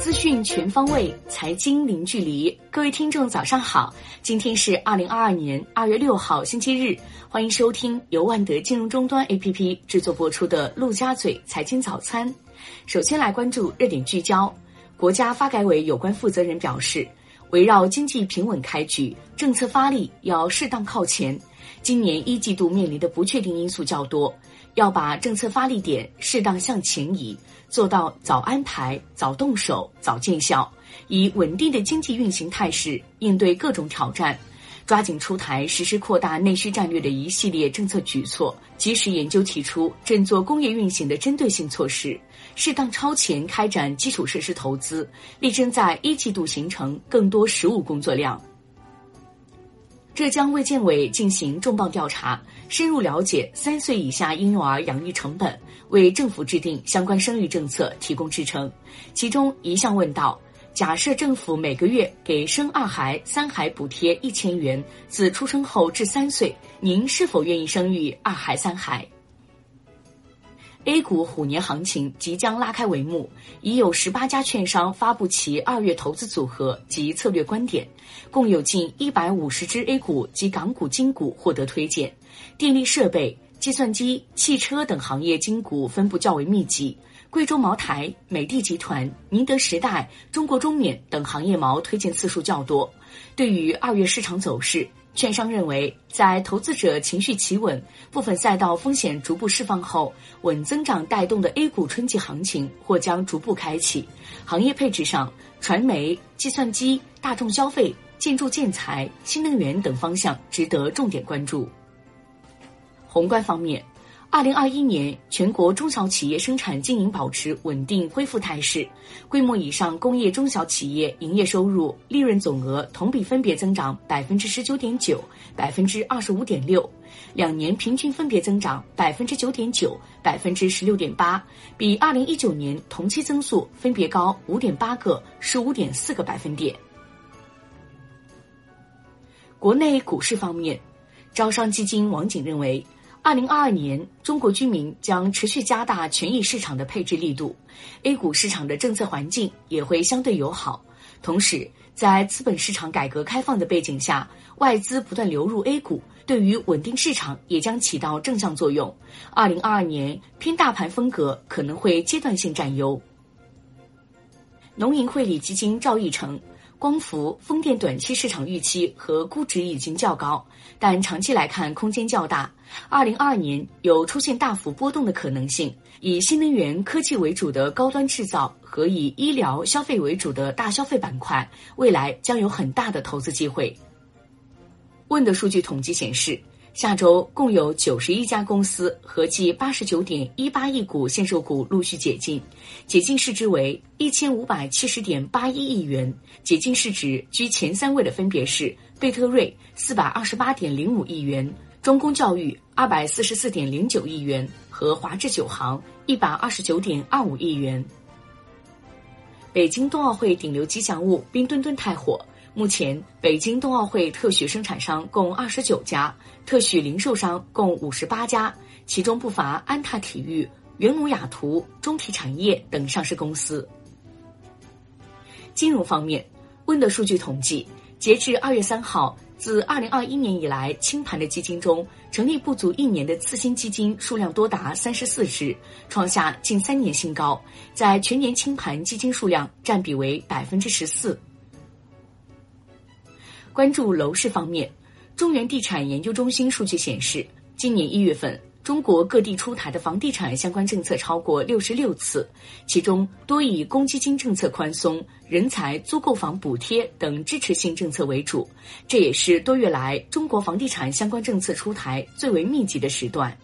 资讯全方位，财经零距离。各位听众，早上好！今天是二零二二年二月六号，星期日。欢迎收听由万德金融终端 APP 制作播出的《陆家嘴财经早餐》。首先来关注热点聚焦。国家发改委有关负责人表示，围绕经济平稳开局，政策发力要适当靠前。今年一季度面临的不确定因素较多，要把政策发力点适当向前移。做到早安排、早动手、早见效，以稳定的经济运行态势应对各种挑战，抓紧出台实施扩大内需战略的一系列政策举措，及时研究提出振作工业运行的针对性措施，适当超前开展基础设施投资，力争在一季度形成更多实务工作量。浙江卫健委进行重磅调查，深入了解三岁以下婴幼儿养育成本，为政府制定相关生育政策提供支撑。其中一项问到：假设政府每个月给生二孩、三孩补贴一千元，自出生后至三岁，您是否愿意生育二孩、三孩？A 股虎年行情即将拉开帷幕，已有十八家券商发布其二月投资组合及策略观点，共有近一百五十只 A 股及港股金股获得推荐。电力设备、计算机、汽车等行业金股分布较为密集，贵州茅台、美的集团、宁德时代、中国中免等行业毛推荐次数较多。对于二月市场走势。券商认为，在投资者情绪企稳、部分赛道风险逐步释放后，稳增长带动的 A 股春季行情或将逐步开启。行业配置上，传媒、计算机、大众消费、建筑建材、新能源等方向值得重点关注。宏观方面。二零二一年，全国中小企业生产经营保持稳定恢复态势，规模以上工业中小企业营业收入、利润总额同比分别增长百分之十九点九、百分之二十五点六，两年平均分别增长百分之九点九、百分之十六点八，比二零一九年同期增速分别高五点八个、十五点四个百分点。国内股市方面，招商基金王景认为。二零二二年，中国居民将持续加大权益市场的配置力度，A 股市场的政策环境也会相对友好。同时，在资本市场改革开放的背景下，外资不断流入 A 股，对于稳定市场也将起到正向作用。二零二二年偏大盘风格可能会阶段性占优。农银汇理基金赵毅成。光伏、风电短期市场预期和估值已经较高，但长期来看空间较大。二零二二年有出现大幅波动的可能性。以新能源科技为主的高端制造和以医疗消费为主的大消费板块，未来将有很大的投资机会。问的数据统计显示。下周共有九十一家公司，合计八十九点一八亿股限售股陆续解禁，解禁市值为一千五百七十点八一亿元。解禁市值居前三位的分别是贝特瑞四百二十八点零五亿元、中公教育二百四十四点零九亿元和华智九行一百二十九点二五亿元。北京冬奥会顶流吉祥物冰墩墩太火。目前，北京冬奥会特许生产商共二十九家，特许零售商共五十八家，其中不乏安踏体育、元努雅图、中体产业等上市公司。金融方面，温的数据统计，截至二月三号，自二零二一年以来清盘的基金中，成立不足一年的次新基金数量多达三十四只，创下近三年新高，在全年清盘基金数量占比为百分之十四。关注楼市方面，中原地产研究中心数据显示，今年一月份，中国各地出台的房地产相关政策超过六十六次，其中多以公积金政策宽松、人才租购房补贴等支持性政策为主，这也是多月来中国房地产相关政策出台最为密集的时段。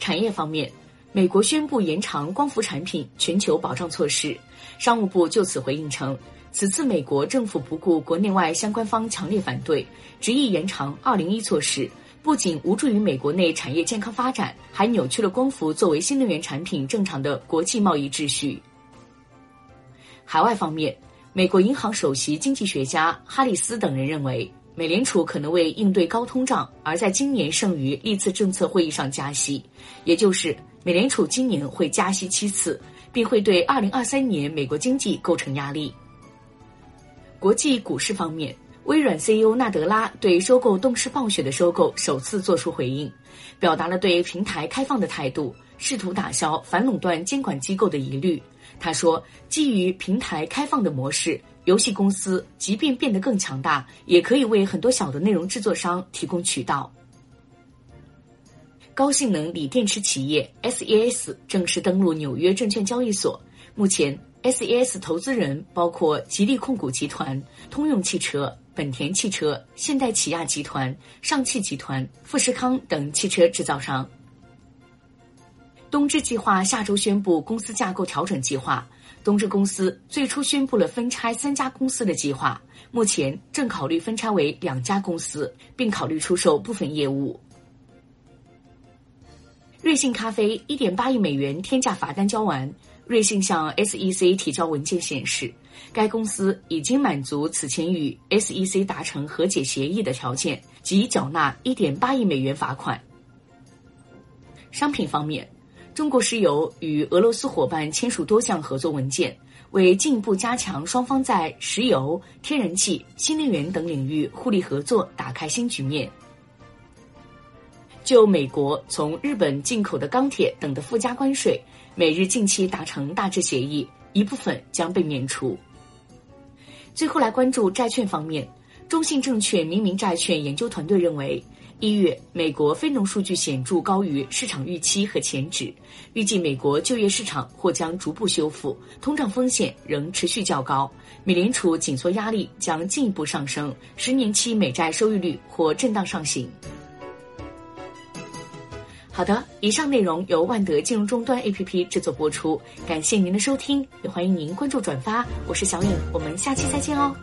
产业方面，美国宣布延长光伏产品全球保障措施，商务部就此回应称。此次美国政府不顾国内外相关方强烈反对，执意延长“二零一”措施，不仅无助于美国内产业健康发展，还扭曲了光伏作为新能源产品正常的国际贸易秩序。海外方面，美国银行首席经济学家哈里斯等人认为，美联储可能为应对高通胀而在今年剩余历次政策会议上加息，也就是美联储今年会加息七次，并会对二零二三年美国经济构成压力。国际股市方面，微软 CEO 纳德拉对收购动视暴雪的收购首次作出回应，表达了对平台开放的态度，试图打消反垄断监管机构的疑虑。他说：“基于平台开放的模式，游戏公司即便变得更强大，也可以为很多小的内容制作商提供渠道。”高性能锂电池企业 SES 正式登陆纽约证券交易所，目前。SES 投资人包括吉利控股集团、通用汽车、本田汽车、现代起亚集团、上汽集团、富士康等汽车制造商。东芝计划下周宣布公司架构调整计划。东芝公司最初宣布了分拆三家公司的计划，目前正考虑分拆为两家公司，并考虑出售部分业务。瑞幸咖啡一点八亿美元天价罚单交完。瑞信向 SEC 提交文件显示，该公司已经满足此前与 SEC 达成和解协议的条件，即缴纳1.8亿美元罚款。商品方面，中国石油与俄罗斯伙伴签署多项合作文件，为进一步加强双方在石油、天然气、新能源等领域互利合作打开新局面。就美国从日本进口的钢铁等的附加关税。美日近期达成大致协议，一部分将被免除。最后来关注债券方面，中信证券明明债券研究团队认为，一月美国非农数据显著高于市场预期和前值，预计美国就业市场或将逐步修复，通胀风险仍持续较高，美联储紧缩压力将进一步上升，十年期美债收益率或震荡上行。好的，以上内容由万德金融终端 APP 制作播出，感谢您的收听，也欢迎您关注转发。我是小颖，我们下期再见哦。